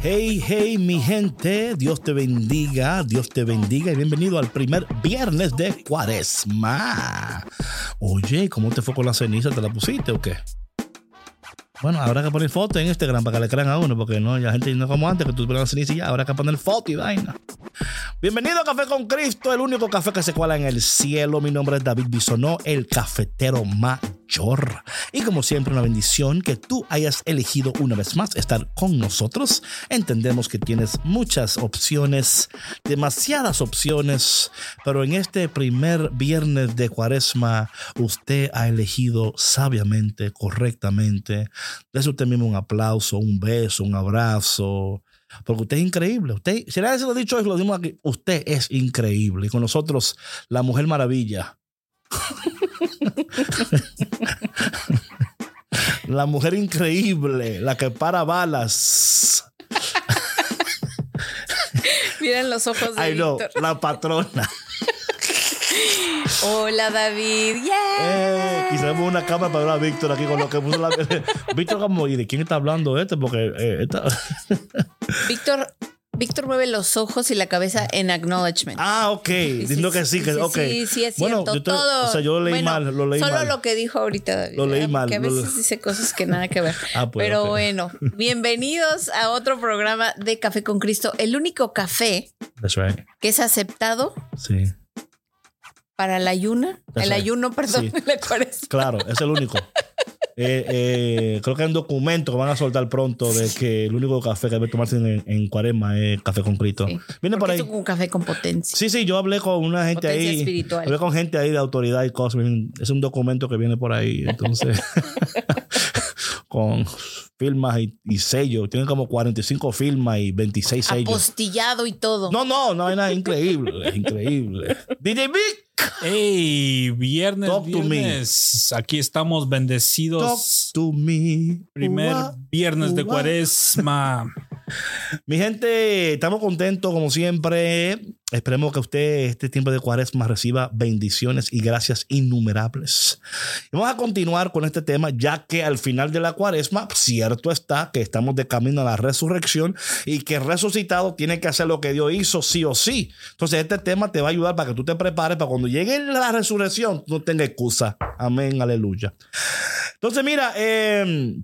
Hey, hey, mi gente, Dios te bendiga, Dios te bendiga y bienvenido al primer viernes de Cuaresma. Oye, ¿cómo te fue con la ceniza? ¿Te la pusiste o qué? Bueno, habrá que poner foto en Instagram para que le crean a uno, porque no, ya gente no como antes que tú pones la ceniza y ya, habrá que poner foto y vaina. Bienvenido a Café con Cristo, el único café que se cuela en el cielo. Mi nombre es David Bisonó, el cafetero Y como siempre, una bendición que tú hayas elegido una vez más estar con nosotros. Entendemos que tienes muchas opciones, demasiadas opciones, pero en este primer viernes de cuaresma, usted ha elegido sabiamente, correctamente. Dese usted mismo un aplauso, un beso, un abrazo porque usted es increíble. Usted, si le lo dicho lo dimos aquí, usted es increíble. Y con nosotros, la Mujer Maravilla. la mujer increíble, la que para balas. Miren los ojos de Ay, no, Víctor. la patrona. Hola David, yeah. Eh, quizás una cámara para ver a Víctor aquí con lo que puso la. Víctor, como, ¿y de quién está hablando este? Porque eh, esta- Víctor, Víctor mueve los ojos y la cabeza en acknowledgement. Ah, ok. Diciendo que sí, que sí, ok. Sí, sí, es bueno, cierto. yo te- todo. O sea, yo lo leí Bueno, mal, lo leí solo mal. lo que dijo ahorita David. Lo leí ¿verdad? mal, Porque a veces le- dice cosas que nada que ver. Ah, pues, Pero bueno, bienvenidos a otro programa de Café con Cristo, el único café right. que es aceptado Sí. para el ayuna, That's el right. ayuno, perdón, Sí. la cuaresma. Claro, es el único. Eh, eh, creo que hay un documento que van a soltar pronto de que el único café que debe tomarse en, en cuaresma es café con Cristo. Sí. Viene por ahí. Es un café con potencia. Sí, sí, yo hablé con una gente Potencia ahí. espiritual. Hablé con gente ahí de autoridad y cosas. Es un documento que viene por ahí. Entonces, con firmas y, y sellos. Tienen como 45 firmas y 26 sellos. Apostillado y todo. No, no, no hay nada increíble. Increíble. DJ Vic. Hey, viernes, Talk to me. viernes. Aquí estamos Talk bendecidos. to me. Primer viernes de ua. cuaresma. Mi gente, estamos contentos como siempre. Esperemos que usted este tiempo de cuaresma reciba bendiciones y gracias innumerables. Vamos a continuar con este tema, ya que al final de la cuaresma, cierto está que estamos de camino a la resurrección y que el resucitado tiene que hacer lo que Dios hizo sí o sí. Entonces este tema te va a ayudar para que tú te prepares para cuando llegue la resurrección, no tengas excusa. Amén, aleluya. Entonces mira, eh,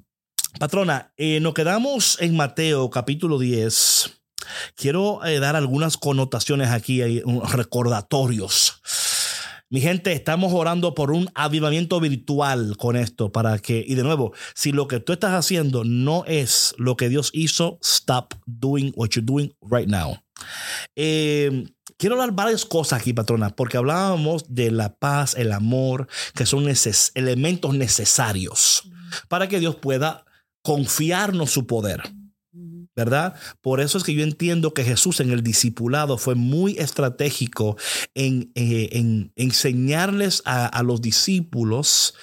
Patrona, eh, nos quedamos en Mateo capítulo 10. Quiero eh, dar algunas connotaciones aquí, hay recordatorios. Mi gente, estamos orando por un avivamiento virtual con esto para que, y de nuevo, si lo que tú estás haciendo no es lo que Dios hizo, stop doing what you're doing right now. Eh, quiero hablar varias cosas aquí, patrona, porque hablábamos de la paz, el amor, que son neces- elementos necesarios para que Dios pueda confiarnos su poder. ¿Verdad? Por eso es que yo entiendo que Jesús en el discipulado fue muy estratégico en, eh, en enseñarles a, los discípulos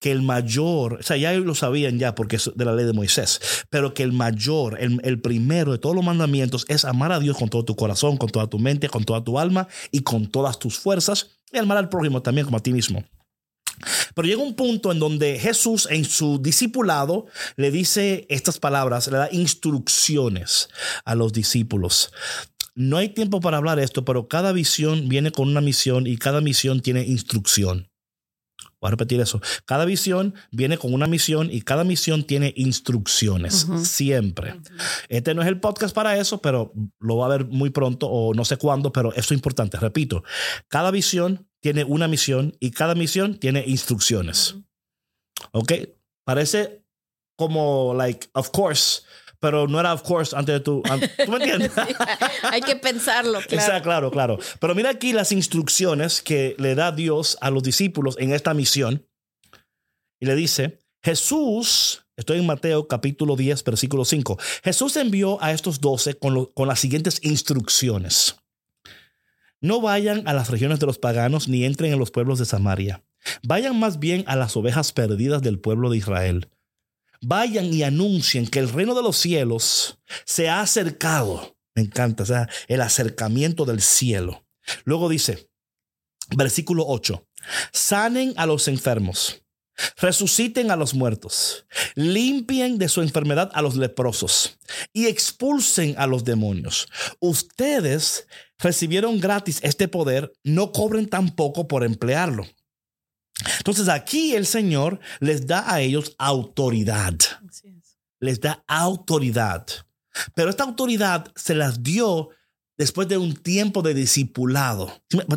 que el mayor, o sea, ya lo sabían ya porque es de la ley de Moisés, pero que el mayor, el, el primero de todos los mandamientos es amar a Dios con todo tu corazón, con toda tu mente, con toda tu alma y con todas tus fuerzas y amar al prójimo también como a ti mismo. Pero llega un punto en donde Jesús en su discipulado le dice estas palabras, le da instrucciones a los discípulos. No hay tiempo para hablar esto, pero cada visión viene con una misión y cada misión tiene instrucción. Voy a repetir eso. Cada visión viene con una misión y cada misión tiene instrucciones. Siempre. Este no es el podcast para eso, pero lo va a ver muy pronto o no sé cuándo, pero eso es importante. Repito, cada visión tiene una misión y cada misión tiene instrucciones. ¿Ok? Parece como, like, of course, pero no era of course antes de tu. ¿Tú me entiendes? Sí, hay que pensarlo, claro. Exacto, claro, claro. Pero mira aquí las instrucciones que le da Dios a los discípulos en esta misión. Y le dice, Jesús, estoy en Mateo capítulo 10, versículo 5. Jesús envió a estos doce con, con las siguientes instrucciones. No vayan a las regiones de los paganos ni entren en los pueblos de Samaria. Vayan más bien a las ovejas perdidas del pueblo de Israel. Vayan y anuncien que el reino de los cielos se ha acercado. Me encanta, o sea, el acercamiento del cielo. Luego dice, versículo 8, sanen a los enfermos, resuciten a los muertos, limpien de su enfermedad a los leprosos y expulsen a los demonios. Ustedes recibieron gratis este poder, no cobren tampoco por emplearlo. Entonces aquí el Señor les da a ellos autoridad les da autoridad. Pero esta autoridad se las dio después de un tiempo de discipulado.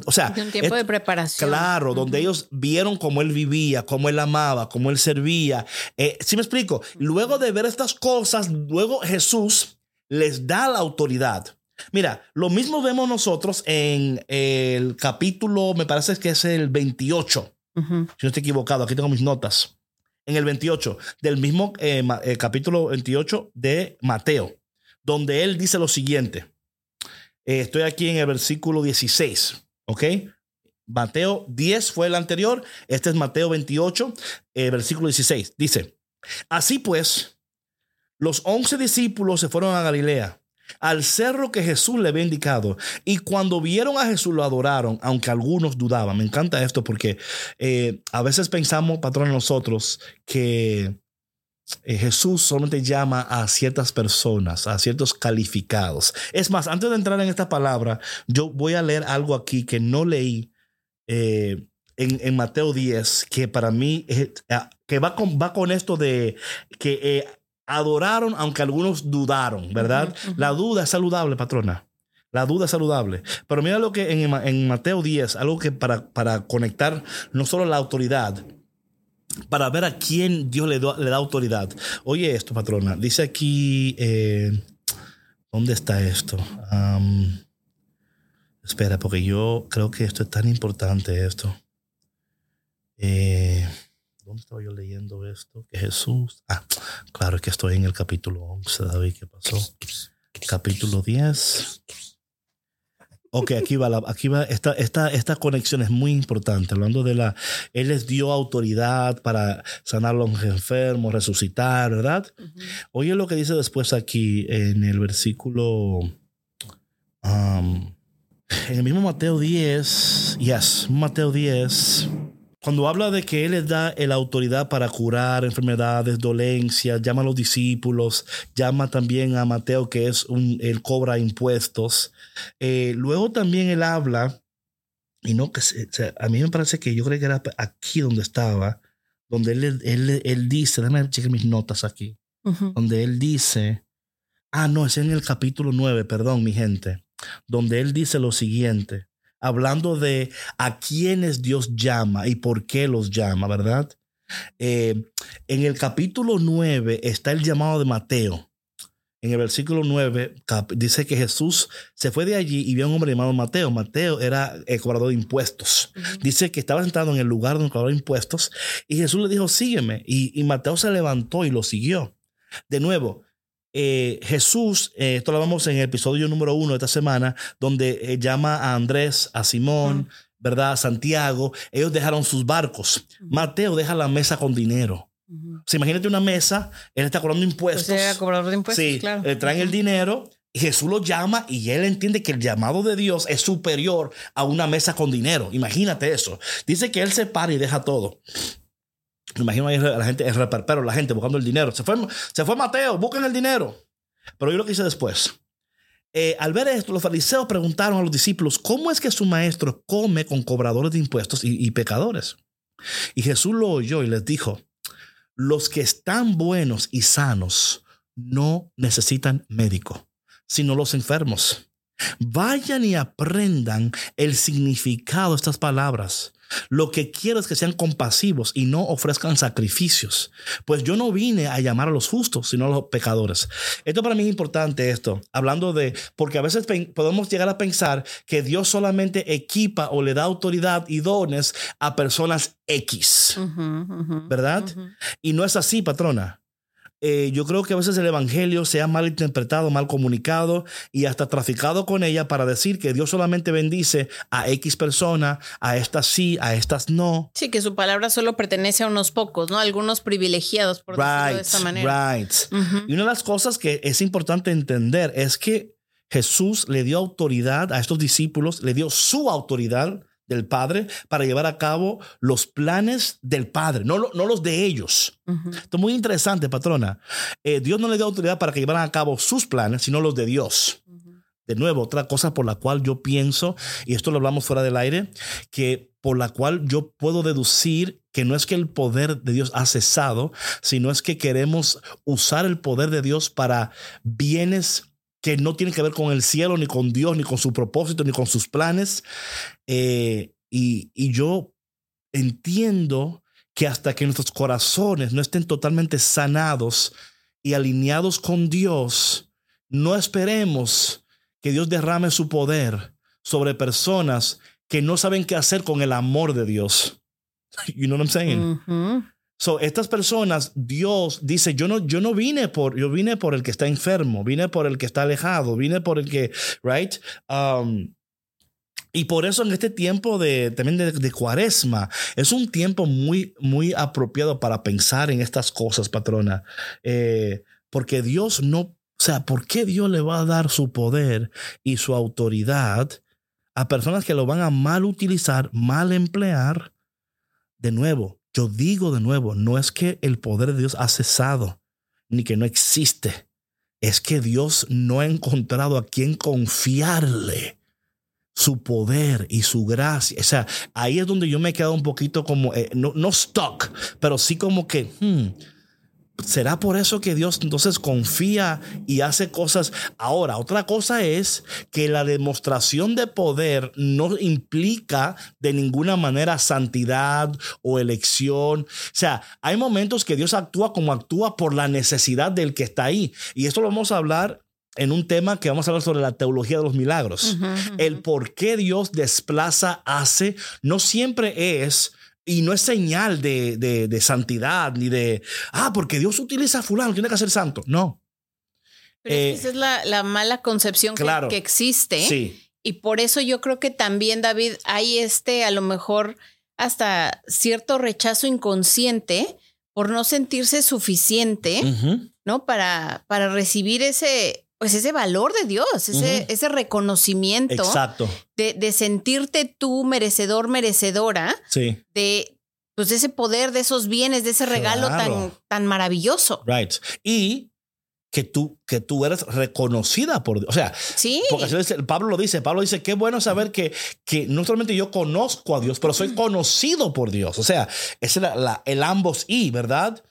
O sea, De un tiempo es- de preparación. claro, donde ellos vieron cómo él vivía, cómo él amaba, cómo él servía. Eh, ¿Sí me explico? Luego de ver estas cosas, luego Jesús les da la autoridad. Mira, lo mismo vemos nosotros en el capítulo, me parece que es el 28 Ujú. si no estoy equivocado, aquí tengo mis notas. En el 28, del mismo eh, eh, capítulo 28 de Mateo, donde él dice lo siguiente. Eh, estoy aquí en el versículo 16, ¿ok? Mateo 10 fue el anterior, este es Mateo 28, eh, versículo 16. Dice, así pues, los once discípulos se fueron a Galilea, al cerro que Jesús le había indicado, y cuando vieron a Jesús lo adoraron, aunque algunos dudaban. Me encanta esto porque eh, a veces pensamos, patrón, nosotros que eh, Jesús solamente llama a ciertas personas, a ciertos calificados. Es más, antes de entrar en esta palabra, yo voy a leer algo aquí que no leí eh, en, en Mateo 10, que para mí, eh, que va con, va con esto de que adoraron aunque algunos dudaron, ¿verdad? La duda es saludable, patrona. La duda es saludable. Pero mira lo que en, Ma- en Mateo 10, algo que para, para conectar no solo la autoridad, para ver a quién Dios le, da- le da autoridad. Oye esto, patrona. Dice aquí, eh, ¿dónde está esto? Espera, porque yo creo que esto es tan importante, esto. Eh, ¿Dónde estaba yo leyendo esto? Que Jesús... Ah, claro, que estoy en el capítulo 11, David. ¿Qué pasó? Capítulo 10. Ok, aquí va, la, aquí va esta, esta, esta conexión es muy importante. Hablando de la, Él les dio autoridad para sanar a los enfermos, resucitar, ¿verdad? Ujú. Oye lo que dice después aquí en el versículo, um, en el mismo Mateo 10, yes, Mateo 10, cuando habla de que Él les da la autoridad para curar enfermedades, dolencias, llama a los discípulos, llama también a Mateo que es un, él cobra impuestos. Eh, luego también Él habla, y no que se- se- a mí me parece que yo creo que era aquí donde estaba, donde Él, él, él dice, déjame checar mis notas aquí donde él dice, ah, no, es en el capítulo 9, perdón, mi gente, donde él dice lo siguiente, hablando de a quienes Dios llama y por qué los llama, ¿verdad? Eh, en el capítulo 9 está el llamado de Mateo. En el versículo 9 cap- dice que Jesús se fue de allí y vio a un hombre llamado Mateo. Mateo era el cobrador de impuestos. Dice que estaba sentado en el lugar donde cobraba impuestos y Jesús le dijo, sígueme. Y, y Mateo se levantó y lo siguió. De nuevo, eh, Jesús, eh, esto lo vamos en el episodio número uno de esta semana, donde eh, llama a Andrés, a Simón, ¿verdad? A Santiago. Ellos dejaron sus barcos. Mateo deja la mesa con dinero. Ujú. O sea, imagínate una mesa, él está cobrando impuestos. Pues era cobrador de impuestos, Sí, claro. le traen el dinero y Jesús lo llama y él entiende que el llamado de Dios es superior a una mesa con dinero. Imagínate eso. Dice que él se para y deja todo. Me imagino ahí la gente, el reperpero, la gente buscando el dinero. Se fue, se fue Mateo, busquen el dinero. Pero yo lo que hice después. Eh, al ver esto, los fariseos preguntaron a los discípulos, ¿cómo es que su maestro come con cobradores de impuestos y, y pecadores? Y Jesús lo oyó y les dijo, los que están buenos y sanos no necesitan médico, sino los enfermos. Vayan y aprendan el significado de estas palabras. Lo que quiero es que sean compasivos y no ofrezcan sacrificios. Pues yo no vine a llamar a los justos, sino a los pecadores. Esto para mí es importante esto, hablando de, porque a veces podemos llegar a pensar que Dios solamente equipa o le da autoridad y dones a personas X, ¿verdad? Y no es así, patrona. Eh, yo creo que a veces el Evangelio se ha mal interpretado, mal comunicado y hasta traficado con ella para decir que Dios solamente bendice a X persona, a estas sí, a estas no. Sí, que su palabra solo pertenece a unos pocos, ¿no? Algunos privilegiados, por decirlo de esta manera. Right. Y una de las cosas que es importante entender es que Jesús le dio autoridad a estos discípulos, le dio su autoridad del Padre para llevar a cabo los planes del Padre, no, no los de ellos. Esto es muy interesante, patrona. Eh, Dios no le dio autoridad para que llevaran a cabo sus planes, sino los de Dios. De nuevo, otra cosa por la cual yo pienso, y esto lo hablamos fuera del aire, que por la cual yo puedo deducir que no es que el poder de Dios ha cesado, sino es que queremos usar el poder de Dios para bienes que no tiene que ver con el cielo, ni con Dios, ni con su propósito, ni con sus planes. Eh, y, y yo entiendo que hasta que nuestros corazones no estén totalmente sanados y alineados con Dios, no esperemos que Dios derrame su poder sobre personas que no saben qué hacer con el amor de Dios. You know what I'm saying? So, estas personas, Dios dice, yo no, yo no vine por, yo vine por el que está enfermo, vine por el que está alejado, vine por el que, right? Um, y por eso en este tiempo de, también de, cuaresma, es un tiempo muy, muy apropiado para pensar en estas cosas, patrona. Eh, porque Dios no, o sea, ¿por qué Dios le va a dar su poder y su autoridad a personas que lo van a mal utilizar, mal emplear? De nuevo, yo digo de nuevo, no es que el poder de Dios ha cesado, ni que no existe. Es que Dios no ha encontrado a quien confiarle su poder y su gracia. O sea, ahí es donde yo me he quedado un poquito como, eh, no, no stuck, pero sí como que, hmm, ¿Será por eso que Dios entonces confía y hace cosas? Ahora, otra cosa es que la demostración de poder no implica de ninguna manera santidad o elección. O sea, hay momentos que Dios actúa como actúa por la necesidad del que está ahí. Y esto lo vamos a hablar en un tema que vamos a hablar sobre la teología de los milagros. El por qué Dios desplaza, hace, no siempre es y no es señal de, de, santidad ni de, ah, porque Dios utiliza a fulano, tiene que ser santo. No. Eh, esa es la, la, mala concepción que, que, existe. Sí. Y por eso yo creo que también, David, hay este, a lo mejor, hasta cierto rechazo inconsciente por no sentirse suficiente, ¿no? Para, para recibir ese, pues ese valor de Dios, ese, ese reconocimiento Exacto. De, de, sentirte tú merecedor, merecedora sí. de pues ese poder, de esos bienes, de ese regalo tan, tan maravilloso. Right. Y que tú, que tú eres reconocida por Dios. O sea, sí. porque Pablo lo dice, Pablo dice, qué bueno saber que, que no solamente yo conozco a Dios, pero soy conocido por Dios. O sea, es la, el ambos y, ¿verdad?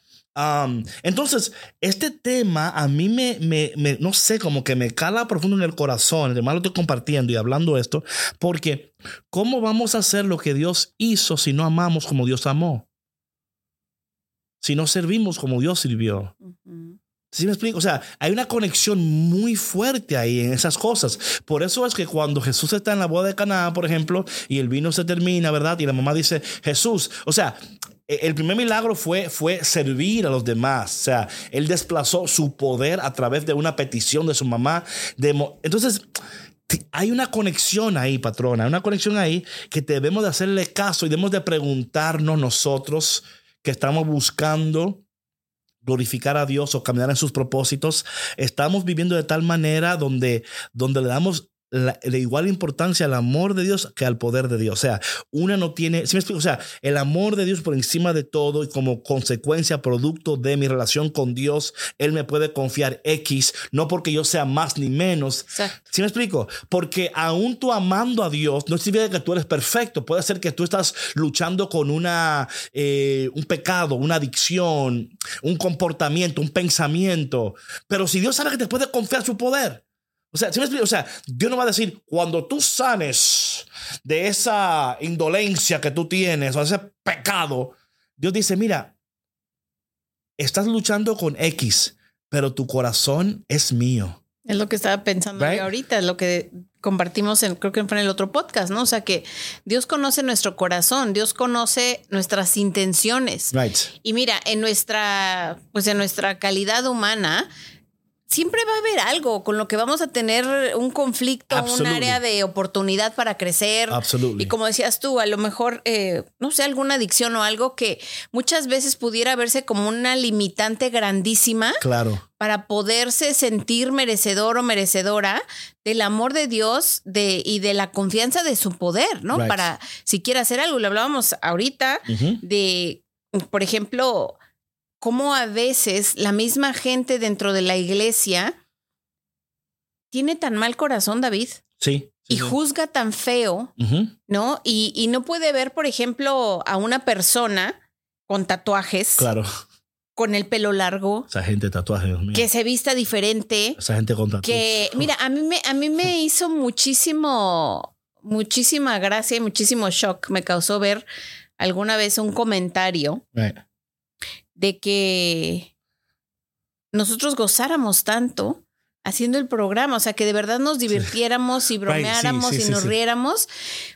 Entonces, este tema a mí me, me, no sé, como que me cala profundo en el corazón. Además, lo estoy compartiendo y hablando esto, porque ¿cómo vamos a hacer lo que Dios hizo si no amamos como Dios amó? Si no servimos como Dios sirvió. ¿Sí me explico? O sea, hay una conexión muy fuerte ahí en esas cosas. Por eso es que cuando Jesús está en la boda de Caná, por ejemplo, y el vino se termina, ¿verdad? Y la mamá dice, Jesús, o sea, el primer milagro fue, fue servir a los demás. O sea, él desplazó su poder a través de una petición de su mamá. Entonces, hay una conexión ahí, patrona, una conexión ahí que debemos de hacerle caso y debemos de preguntarnos nosotros que estamos buscando glorificar a Dios o caminar en sus propósitos, estamos viviendo de tal manera donde, donde le damos de igual importancia al amor de Dios que al poder de Dios. O sea, una no tiene, si me explico? O sea, el amor de Dios por encima de todo y como consecuencia, producto de mi relación con Dios, Él me puede confiar X, no porque yo sea más ni menos. ¿Sí me explico? Porque aún tú amando a Dios, no significa que tú eres perfecto. Puede ser que tú estás luchando con una, eh, un pecado, una adicción, un comportamiento, un pensamiento. Pero si Dios sabe que te puede confiar su poder, O sea, ¿sí me explico? o sea, Dios no va a decir, cuando tú sanes de esa indolencia que tú tienes o ese pecado, Dios dice, mira, estás luchando con X, pero tu corazón es mío. Es lo que estaba pensando Right. yo ahorita, es lo que compartimos en, creo que fue en el otro podcast, ¿no? O sea que Dios conoce nuestro corazón, Dios conoce nuestras intenciones. Right. Y mira, en nuestra, pues en nuestra calidad humana, siempre va a haber algo con lo que vamos a tener un conflicto, un área de oportunidad para crecer. Absolutely. Y como decías tú, a lo mejor, eh, no sé, alguna adicción o algo que muchas veces pudiera verse como una limitante grandísima Claro. para poderse sentir merecedor o merecedora del amor de Dios de, y de la confianza de su poder, ¿no? Right. Para si quiere hacer algo. Lo hablábamos ahorita de, por ejemplo, cómo a veces la misma gente dentro de la iglesia tiene tan mal corazón, David, Sí. sí, y sí. juzga tan feo. ¿no? Y, y no puede ver, por ejemplo, a una persona con tatuajes, Claro. con el pelo largo, Esa gente tatuaje, Dios mío. que se vista diferente, Esa gente con tatuajes. que, mira, a mí me, a mí me hizo muchísimo, muchísima gracia y muchísimo shock. Me causó ver alguna vez un comentario Right. De que nosotros gozáramos tanto haciendo el programa, o sea, que de verdad nos divirtiéramos y Right, sí, bromeáramos sí, y nos sí. riéramos,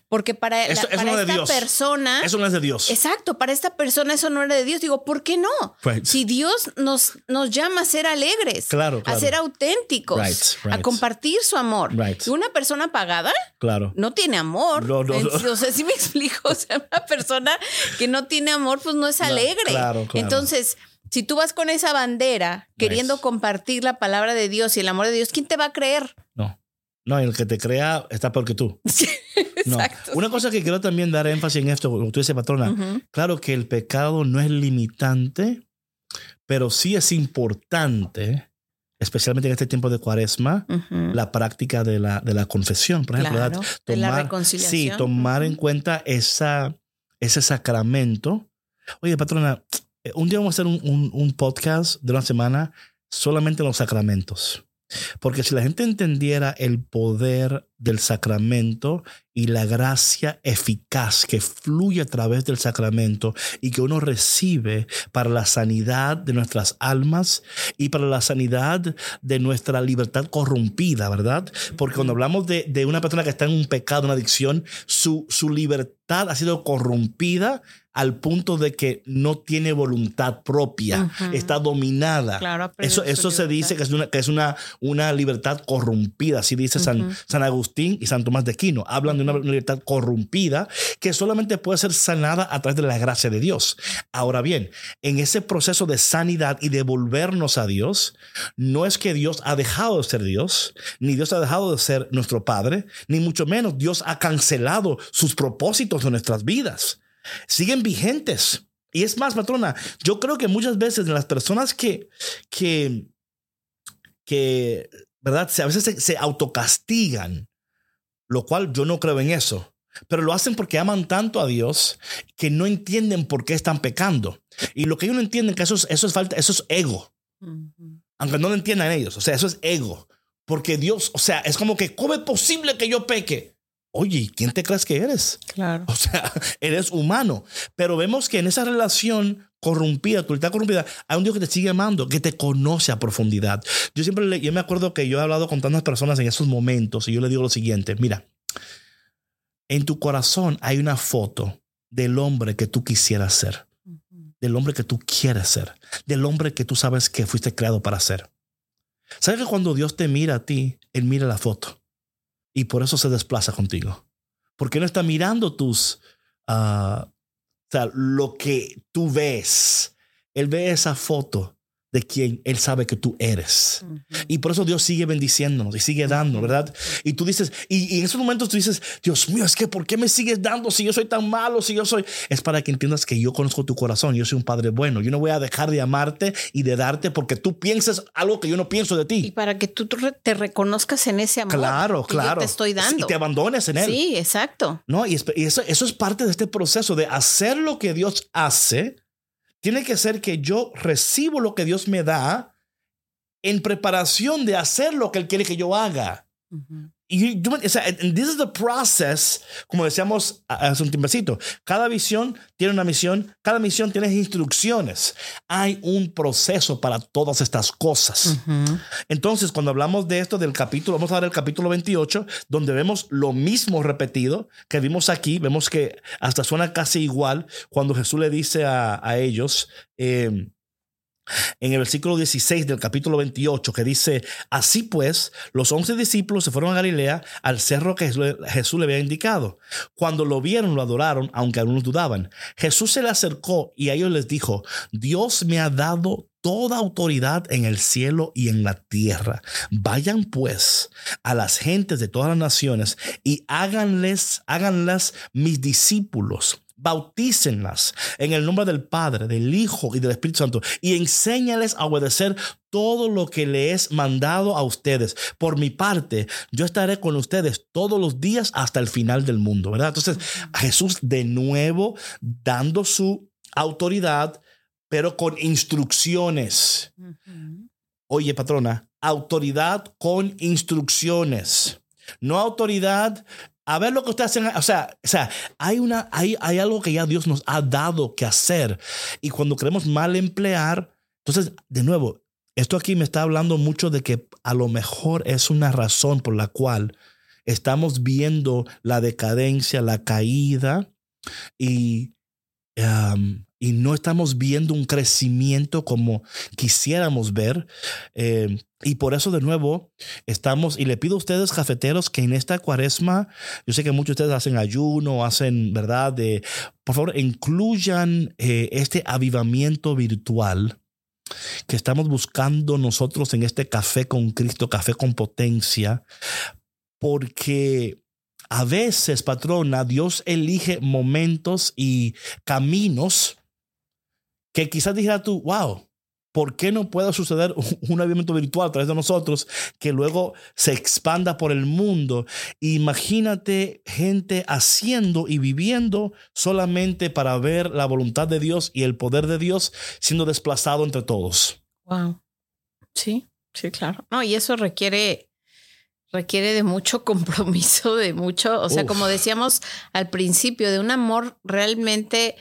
porque para, Eso- la- eso no esta Dios. persona, Eso no es de Dios. exacto, para esta persona eso no era de Dios. Digo, ¿por qué no? Right. Si Dios nos, nos llama a ser alegres, Claro, a ser auténticos, Right, a compartir su amor. Y una persona pagada Claro. no tiene amor. No, no. O sea, sí me explico. O sea, una persona que no tiene amor, pues no es alegre. claro, claro. Entonces, si tú vas con esa bandera queriendo compartir la palabra de Dios y el amor de Dios, ¿quién te va a creer? No. No, el que te crea está peor que tú. No. Exacto. Una cosa que quiero también dar énfasis en esto, como tú dices, patrona, claro que el pecado no es limitante, pero sí es importante, especialmente en este tiempo de cuaresma, la práctica de la, de la confesión, por ejemplo. Claro, ¿verdad? de la reconciliación. Sí, tomar en cuenta esa, ese sacramento. Oye, patrona, un día vamos a hacer un, un- un podcast de una semana solamente en los sacramentos. Porque si la gente entendiera el poder del sacramento y la gracia eficaz que fluye a través del sacramento y que uno recibe para la sanidad de nuestras almas y para la sanidad de nuestra libertad corrompida, ¿verdad? Porque cuando hablamos de, de una persona que está en un pecado, una adicción, su, su libertad ha sido corrompida al punto de que no tiene voluntad propia, está dominada. Claro, Eso, eso se libertad. dice que es una, que es una, una libertad corrompida, así dice San. San Agustín y San Tomás de Aquino. Hablan de una libertad corrompida que solamente puede ser sanada a través de la gracia de Dios. Ahora bien, en ese proceso de sanidad y de volvernos a Dios, no es que Dios ha dejado de ser Dios, ni Dios ha dejado de ser nuestro Padre, ni mucho menos Dios ha cancelado sus propósitos de nuestras vidas. Siguen vigentes. Y es más, patrona, yo creo que muchas veces las personas que, que, que ¿verdad? A veces se autocastigan, lo cual yo no creo en eso. Pero lo hacen porque aman tanto a Dios que no entienden por qué están pecando. Y lo que ellos no entienden que eso es, eso es falta, eso es ego. Aunque no lo entiendan ellos. O sea, eso es ego. Porque Dios, o sea, es como que, ¿cómo es posible que yo peque? Oye, ¿quién te crees que eres? Claro. O sea, eres humano. Pero vemos que en esa relación corrompida, tu libertad corrompida, hay un Dios que te sigue amando, que te conoce a profundidad. Yo siempre, le- yo me acuerdo que yo he hablado con tantas personas en esos momentos y yo le digo lo siguiente, mira, en tu corazón hay una foto del hombre que tú quisieras ser, Ujú. del hombre que tú quieres ser, del hombre que tú sabes que fuiste creado para ser. ¿Sabes que cuando Dios te mira a ti, Él mira la foto y por eso se desplaza contigo? Porque no está mirando tus, ah, o sea, lo que tú ves. Él ve esa foto de quien Él sabe que tú eres. Ujú. Y por eso Dios sigue bendiciéndonos y sigue dando, ¿verdad? Y tú dices, y, y en esos momentos tú dices, Dios mío, es que ¿por qué me sigues dando si yo soy tan malo, si yo soy... Es para que entiendas que yo conozco tu corazón, yo soy un padre bueno, yo no voy a dejar de amarte y de darte porque tú pienses algo que yo no pienso de Y ti. para que tú te reconozcas en ese amor Claro, que yo claro. te estoy dando. Y te abandones en él. Sí, exacto. ¿no? Y, y eso, eso es parte de este proceso de hacer lo que Dios hace. Tiene que ser que yo recibo lo que Dios me da en preparación de hacer lo que Él quiere que yo haga. Y you- o sea, this is the process, como decíamos hace un tiempecito. Cada visión tiene una misión, cada misión tiene instrucciones. Hay un proceso para todas estas cosas. Entonces, cuando hablamos de esto del capítulo, vamos a ver el capítulo 28, donde vemos lo mismo repetido que vimos aquí. Vemos que hasta suena casi igual cuando Jesús le dice a, a ellos. eh, en el versículo 16 del capítulo 28, que dice, así pues, los once discípulos se fueron a Galilea, al cerro que Jesús le había indicado. Cuando lo vieron, lo adoraron, aunque algunos dudaban. Jesús se le acercó y a ellos les dijo, Dios me ha dado toda autoridad en el cielo y en la tierra. Vayan pues a las gentes de todas las naciones y háganles, háganlas mis discípulos. Bautícenlas en el nombre del Padre, del Hijo y del Espíritu Santo y enséñales a obedecer todo lo que le es mandado a ustedes. Por mi parte, yo estaré con ustedes todos los días hasta el final del mundo, ¿verdad? Entonces, Jesús de nuevo dando su autoridad, pero con instrucciones. Oye, patrona, autoridad con instrucciones. No autoridad. A ver lo que ustedes hacen. O sea, o sea hay, una, hay, hay algo que ya Dios nos ha dado que hacer. Y cuando queremos mal emplear, entonces, de nuevo, esto aquí me está hablando mucho de que a lo mejor es una razón por la cual estamos viendo la decadencia, la caída y, y no estamos viendo un crecimiento como quisiéramos ver. Eh, y por eso de nuevo estamos, y le pido a ustedes cafeteros que en esta cuaresma, yo sé que muchos de ustedes hacen ayuno, hacen, ¿verdad? De, por favor, incluyan eh, este avivamiento virtual que estamos buscando nosotros en este café con Cristo, café con potencia, porque a veces, patrona, Dios elige momentos y caminos que quizás dijera tú, wow, ¿por qué no puede suceder un avivamiento virtual a través de nosotros que luego se expanda por el mundo? Imagínate gente haciendo y viviendo solamente para ver la voluntad de Dios y el poder de Dios siendo desplazado entre todos. Wow. Sí, sí, claro. No, y eso requiere requiere de mucho compromiso, de mucho, o sea, Uf. como decíamos al principio, de un amor realmente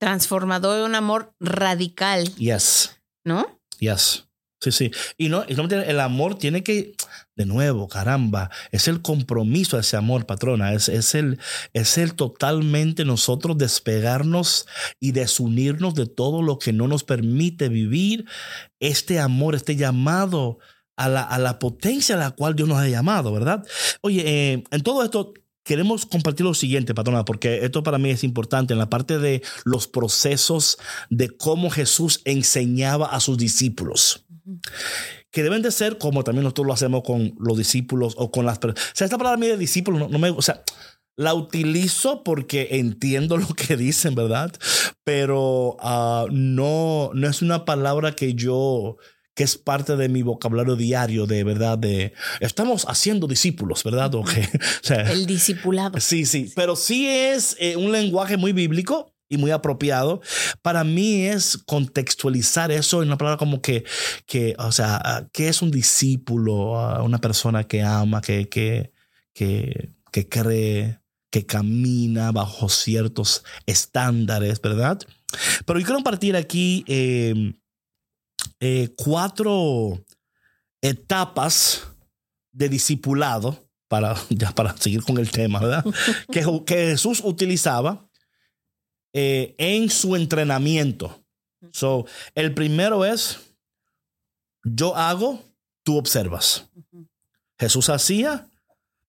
transformador, un amor radical, Yes. ¿no? Yes. Sí, sí. Y no, y no el amor tiene que, de nuevo, caramba, es el compromiso de ese amor, patrona. Es, es, el, es el totalmente nosotros despegarnos y desunirnos de todo lo que no nos permite vivir este amor, este llamado a la, a la potencia a la cual Dios nos ha llamado, ¿verdad? Oye, eh, en todo esto queremos compartir lo siguiente, patrona, porque esto para mí es importante en la parte de los procesos de cómo Jesús enseñaba a sus discípulos. Que deben de ser como también nosotros lo hacemos con los discípulos o con las personas. O sea, esta palabra a mí de discípulo no, no me. O sea, la utilizo porque entiendo lo que dicen, ¿verdad? Pero uh, no, no es una palabra que yo que es parte de mi vocabulario diario de verdad de estamos haciendo discípulos, ¿verdad? O, que, o sea, El discipulado. Sí, sí, pero sí es eh, un lenguaje muy bíblico y muy apropiado. Para mí es contextualizar eso en una palabra como que, que o sea, ¿qué es un discípulo? Uh, una persona que ama, que, que, que, que cree, que camina bajo ciertos estándares, ¿verdad? Pero yo quiero partir aquí eh, eh, cuatro etapas de discipulado para, ya para seguir con el tema, ¿verdad? que, que Jesús utilizaba eh, en su entrenamiento. So, el primero es, yo hago, tú observas. Jesús hacía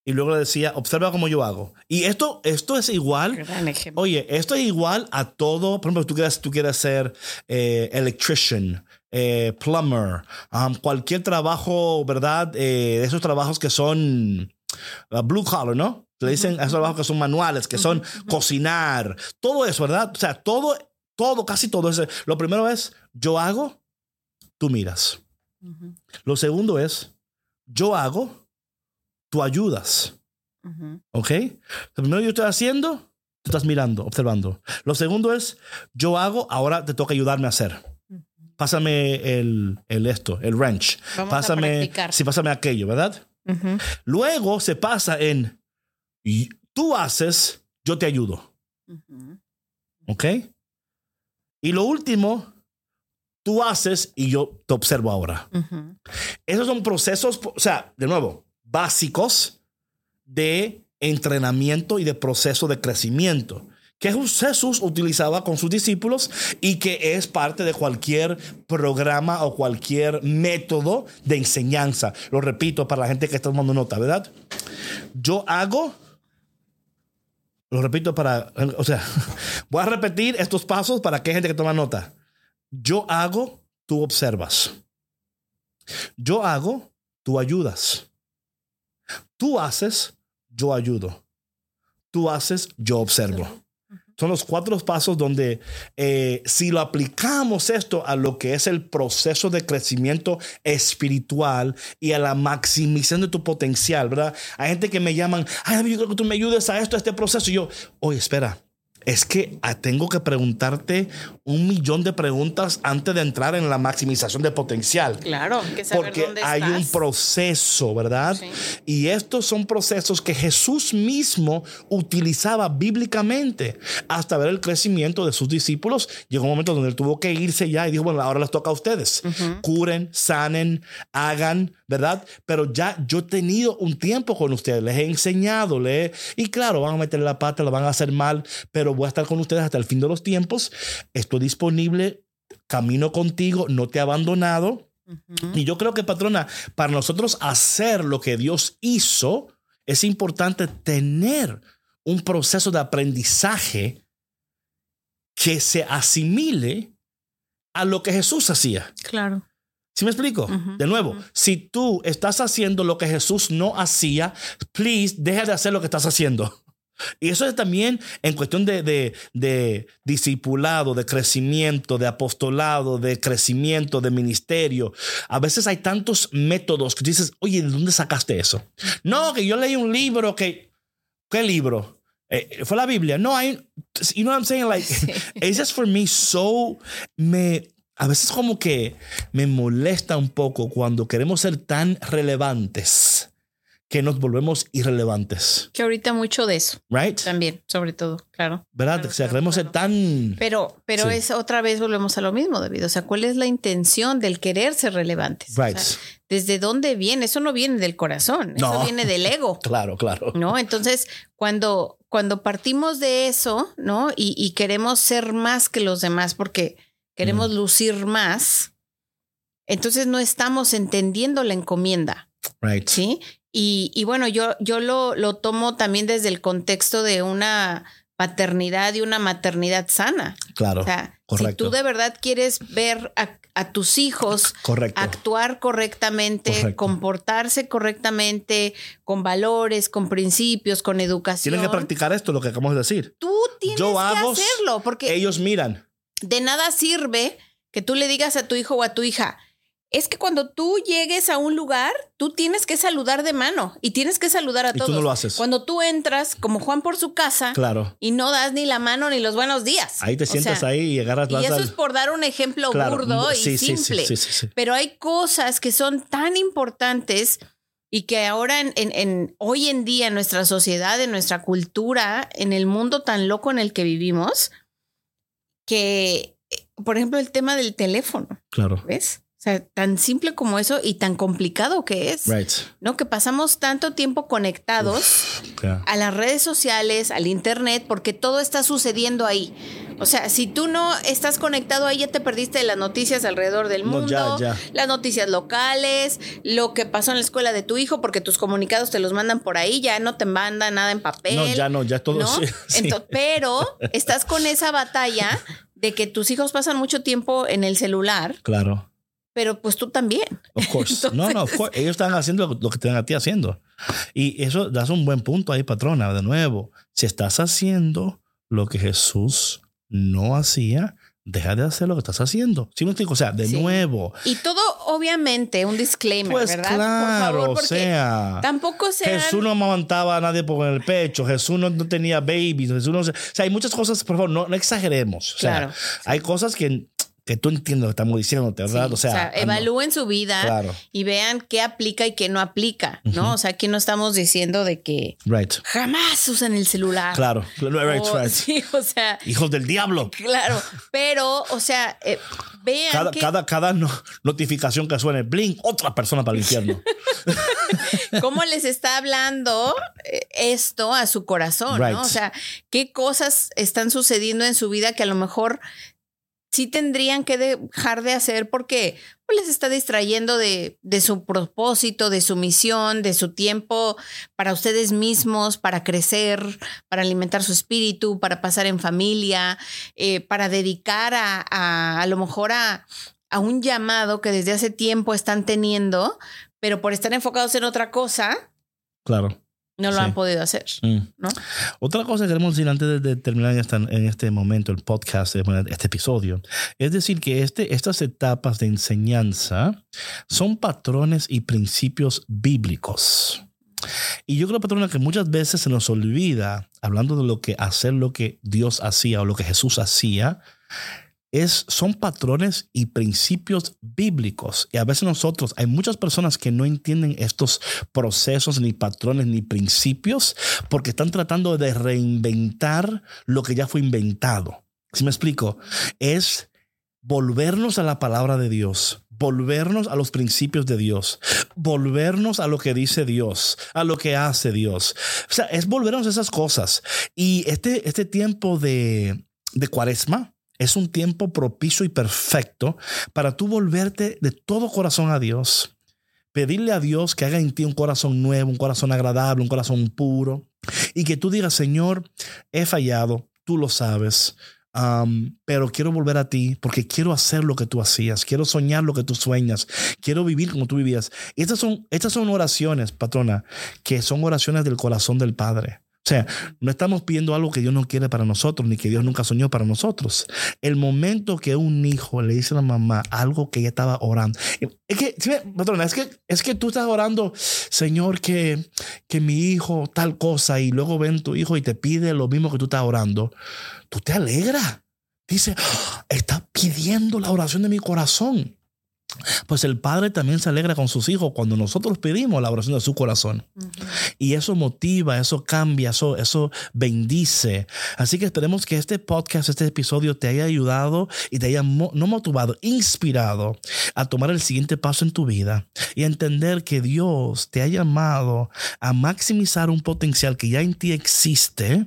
y luego le decía, observa como yo hago. Y esto, esto es igual. Oye, esto es igual a todo. Por ejemplo, tú quieres, tú quieres ser eh, electrician, eh, plumber, um, cualquier trabajo, ¿verdad? Eh, esos trabajos que son uh, blue collar, ¿no? Le dicen esos trabajos que son manuales, que son cocinar, todo eso, ¿verdad? O sea, todo, todo, casi todo eso. Lo primero es, yo hago, tú miras. Lo segundo es, yo hago, tú ayudas. ¿Ok? Lo primero yo estoy haciendo, tú estás mirando, observando. Lo segundo es, yo hago, ahora te toca ayudarme a hacer. Pásame el, el esto, el wrench. Vamos pásame, sí, pásame aquello, ¿verdad? Luego se pasa en tú haces, yo te ayudo. ¿Ok? Y lo último, tú haces y yo te observo ahora. Esos son procesos, o sea, de nuevo, básicos de entrenamiento y de proceso de crecimiento que Jesús utilizaba con sus discípulos y que es parte de cualquier programa o cualquier método de enseñanza. Lo repito para la gente que está tomando nota, ¿verdad? Yo hago, lo repito para, o sea, voy a repetir estos pasos para que hay gente que toma nota. Yo hago, tú observas. Yo hago, tú ayudas. Tú haces, yo ayudo. Tú haces, yo observo. Son los cuatro pasos donde eh, si lo aplicamos esto a lo que es el proceso de crecimiento espiritual y a la maximización de tu potencial, ¿verdad? Hay gente que me llaman, ay, yo creo que tú me ayudes a esto, a este proceso. Y yo, oye, espera, es que ah, tengo que preguntarte un millón de preguntas antes de entrar en la maximización de potencial. Claro, que saber Porque dónde hay un proceso, ¿verdad? Sí. Y estos son procesos que Jesús mismo utilizaba bíblicamente hasta ver el crecimiento de sus discípulos. Llegó un momento donde él tuvo que irse ya y dijo, bueno, ahora les toca a ustedes. Curen, sanen, hagan, ¿verdad? Pero ya yo he tenido un tiempo con ustedes, les he enseñado, les he- y claro, van a meter la pata, lo van a hacer mal, pero voy a estar con ustedes hasta el fin de los tiempos. Estoy disponible, camino contigo, no te he abandonado. Y yo creo que, patrona, para nosotros hacer lo que Dios hizo, es importante tener un proceso de aprendizaje que se asimile a lo que Jesús hacía. Claro. ¿Sí me explico? Ujú, de nuevo, si tú estás haciendo lo que Jesús no hacía, please, deja de hacer lo que estás haciendo. Y eso es también en cuestión de, de, de discipulado, de crecimiento, de apostolado, de crecimiento, de ministerio. A veces hay tantos métodos que dices, oye, ¿de dónde sacaste eso? No, que yo leí un libro que... ¿Qué libro? Eh, fue la Biblia. No, hay... You know what I'm saying? Like, it's just for me so... Me, a veces como que me molesta un poco cuando queremos ser tan relevantes que nos volvemos irrelevantes. Que ahorita mucho de eso Right? también, sobre todo, claro. ¿Verdad? Claro, o sea, claro, queremos ser claro. tan... Pero, pero Sí. es otra vez volvemos a lo mismo, David. O sea, ¿cuál es la intención del querer ser relevantes? O Right. sea, ¿Desde dónde viene? Eso no viene del corazón, eso No. viene del ego. Claro, claro. ¿no? Entonces, cuando, cuando partimos de eso, ¿no? Y, y queremos ser más que los demás porque queremos Mm. lucir más, entonces no estamos entendiendo la encomienda, Right. ¿sí? Y, y bueno, yo, yo lo, lo tomo también desde el contexto de una paternidad y una maternidad sana. Claro. O sea, si tú de verdad quieres ver a, a tus hijos Correcto. actuar correctamente, Correcto. comportarse correctamente, con valores, con principios, con educación. Tienen que practicar esto, lo que acabamos de decir. Tú tienes Yo que hago, hacerlo, porque Ellos miran. De nada sirve que tú le digas a tu hijo o a tu hija, es que cuando tú llegues a un lugar, tú tienes que saludar de mano y tienes que saludar a Y tú todos. no lo haces. Cuando tú entras, como Juan por su casa, Claro. y no das ni la mano ni los buenos días. Ahí te O sientas sea, ahí y agarras Y vas eso al- es por dar un ejemplo Claro, burdo y sí, sí, sí, simple. sí. Pero hay cosas que son tan importantes y que ahora en, en- en- hoy en día en nuestra sociedad, en nuestra cultura, en el mundo tan loco en el que vivimos, que, eh, por ejemplo, el tema del teléfono, Claro. ¿ves? O sea, tan simple como eso y tan complicado que es, Right. ¿no? Que pasamos tanto tiempo conectados Yeah. a las redes sociales, al internet, porque todo está sucediendo ahí. O sea, si tú no estás conectado ahí, ya te perdiste de las noticias alrededor del No, mundo, ya, ya. las noticias locales, lo que pasó en la escuela de tu hijo, porque tus comunicados te los mandan por ahí, ya no te mandan nada en papel. No, ya no, ya todo. ¿no? sí, sí. Ento- pero estás con esa batalla de que tus hijos pasan mucho tiempo en el celular, Claro. Pero pues tú también. Of course. no, no, of course. Ellos están haciendo lo, que te dan a ti haciendo. Y eso das un buen punto ahí, patrona. De nuevo, si estás haciendo lo que Jesús no hacía, deja de hacer lo que estás haciendo. ¿Sí me explico? O sea, de Sí. nuevo. Y todo, obviamente, un disclaimer, Pues ¿verdad? claro, Por favor, o sea. tampoco sean... Jesús no amamantaba a nadie por el pecho. Jesús no, no tenía babies. Jesús no, se- o sea, hay muchas cosas, por favor, no, no exageremos. O sea, Claro. hay cosas que que tú entiendes lo que estamos diciendo, Sí, ¿verdad? o sea, ah, evalúen su vida Claro. y vean qué aplica y qué no aplica, ¿no? O sea, aquí no estamos diciendo de que Right. jamás usen el celular. Claro. Right, O- right. Sí, o sea, Hijos del diablo. claro. Pero, o sea, eh, vean Cada, que- cada, cada no- notificación que suene, blink, otra persona para el infierno. cómo les está hablando eh, esto a su corazón. ¿no? O sea, qué cosas están sucediendo en su vida que a lo mejor sí tendrían que dejar de hacer porque pues, les está distrayendo de, de su propósito, de su misión, de su tiempo para ustedes mismos, para crecer, para alimentar su espíritu, para pasar en familia, eh, para dedicar a, a, a lo mejor a, a un llamado que desde hace tiempo están teniendo, pero por estar enfocados en otra cosa, Claro. No lo Sí. han podido hacer, Mm. ¿no? Otra cosa que queremos decir antes de, terminar en, esta- en este momento el podcast, eh, este episodio, es decir que este, estas etapas de enseñanza son patrones y principios bíblicos. Y yo creo, patrona, que muchas veces se nos olvida, hablando de lo que hacer lo que Dios hacía o lo que Jesús hacía, es, son patrones y principios bíblicos. Y a veces nosotros, hay muchas personas que no entienden estos procesos, ni patrones, ni principios, porque están tratando de reinventar lo que ya fue inventado. ¿Sí me explico? Es volvernos a la palabra de Dios, volvernos a los principios de Dios, volvernos a lo que dice Dios, a lo que hace Dios. O sea, es volvernos a esas cosas. Y este, este tiempo de, de cuaresma es un tiempo propicio y perfecto para tú volverte de todo corazón a Dios. Pedirle a Dios que haga en ti un corazón nuevo, un corazón agradable, un corazón puro. Y que tú digas, Señor, he fallado, tú lo sabes. Pero quiero volver a ti porque quiero hacer lo que tú hacías, quiero soñar lo que tú sueñas, quiero vivir como tú vivías. Estas son, estas son oraciones, patrona, que son oraciones del corazón del Padre. O sea, no estamos pidiendo algo que Dios no quiere para nosotros, ni que Dios nunca soñó para nosotros. El momento que un hijo le dice a la mamá algo que ella estaba orando. Es que, patrona, es que, es que tú estás orando, Señor, que, que mi hijo tal cosa, y luego ven tu hijo y te pide lo mismo que tú estás orando. Tú te alegras. Dice, "Ah, está pidiendo la oración de mi corazón. Pues el Padre también se alegra con sus hijos cuando nosotros pedimos la oración de su corazón. Y eso motiva, eso cambia, eso, eso bendice. Así que esperemos que este podcast, este episodio te haya ayudado y te haya mo- no motivado, inspirado a tomar el siguiente paso en tu vida y a entender que Dios te ha llamado a maximizar un potencial que ya en ti existe.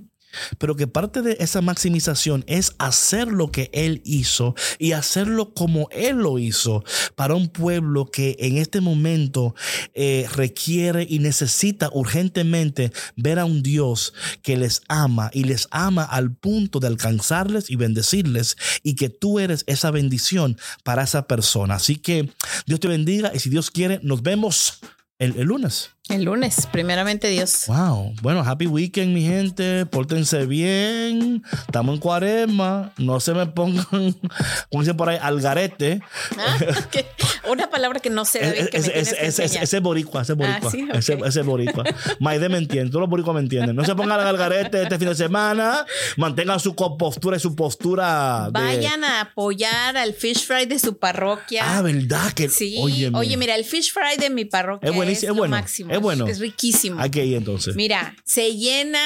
Pero que parte de esa maximización es hacer lo que Él hizo y hacerlo como Él lo hizo para un pueblo que en este momento eh, requiere y necesita urgentemente ver a un Dios que les ama y les ama al punto de alcanzarles y bendecirles y que tú eres esa bendición para esa persona. Así que Dios te bendiga y si Dios quiere, nos vemos el, el lunes. El lunes, primeramente Dios. Wow. Bueno, happy weekend, mi gente. Pórtense bien. Estamos en cuaresma. No se me pongan, como dicen por ahí, al garete. Ah, que- Una palabra que no sé, David, que me Ese- que boricua, ese boricua. Ah, sí, ese, ese boricua. Maide me entiende, todos los boricuas me entienden. No se pongan al garete este fin de semana. Mantengan su compostura y su postura. de- Vayan a apoyar al fish fry de su parroquia. Ah, ¿verdad? Que, Sí, oye, mira, el fish fry de mi parroquia Es es, buenísimo, es lo bueno, máximo. Es bueno. Es riquísimo. Hay que ir entonces. Mira, se llena,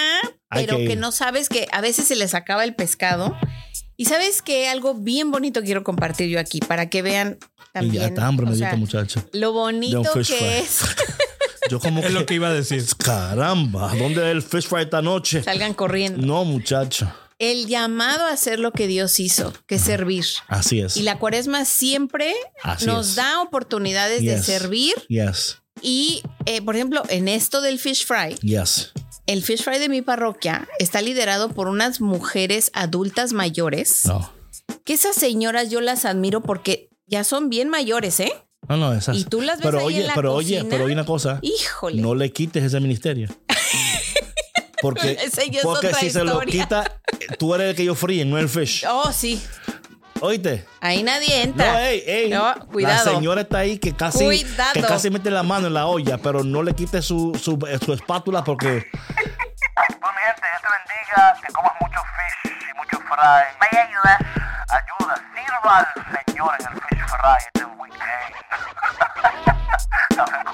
Hay pero que que, no sabes que a veces se les acaba el pescado. Y sabes que algo bien bonito quiero compartir yo aquí para que vean y también. ya está hambre me o dio sea, muchacho. Lo bonito De que fry. es. Yo como Es lo que iba a decir. Caramba, ¿dónde es el fish fry esta noche? Salgan corriendo. No, muchacho. El llamado a hacer lo que Dios hizo, que es servir. Así es. Y la cuaresma siempre Así nos es. da oportunidades de Yes. servir. Yes, Y, eh, por ejemplo, en esto del fish fry, yes. el fish fry de mi parroquia está liderado por unas mujeres adultas mayores. No. Que esas señoras yo las admiro porque ya son bien mayores, ¿eh? No, no, esas. Y tú las ves pero ahí oye, en la pero oye, pero oye una cosa. Híjole. No le quites ese ministerio. Porque, porque si se lo quita, tú eres el que yo fríen, no el fish. Oh, sí. Oíste. Ahí nadie entra. No, ey, ey. No, cuidado. La señora está ahí que casi, que casi mete la mano en la olla, pero no le quite su, su, eh, su espátula porque. Bueno, mi gente, Dios te bendiga, que comas mucho fish y mucho fry. May ayuda. Ayuda, sirva al Señor en el fish fry este weekend.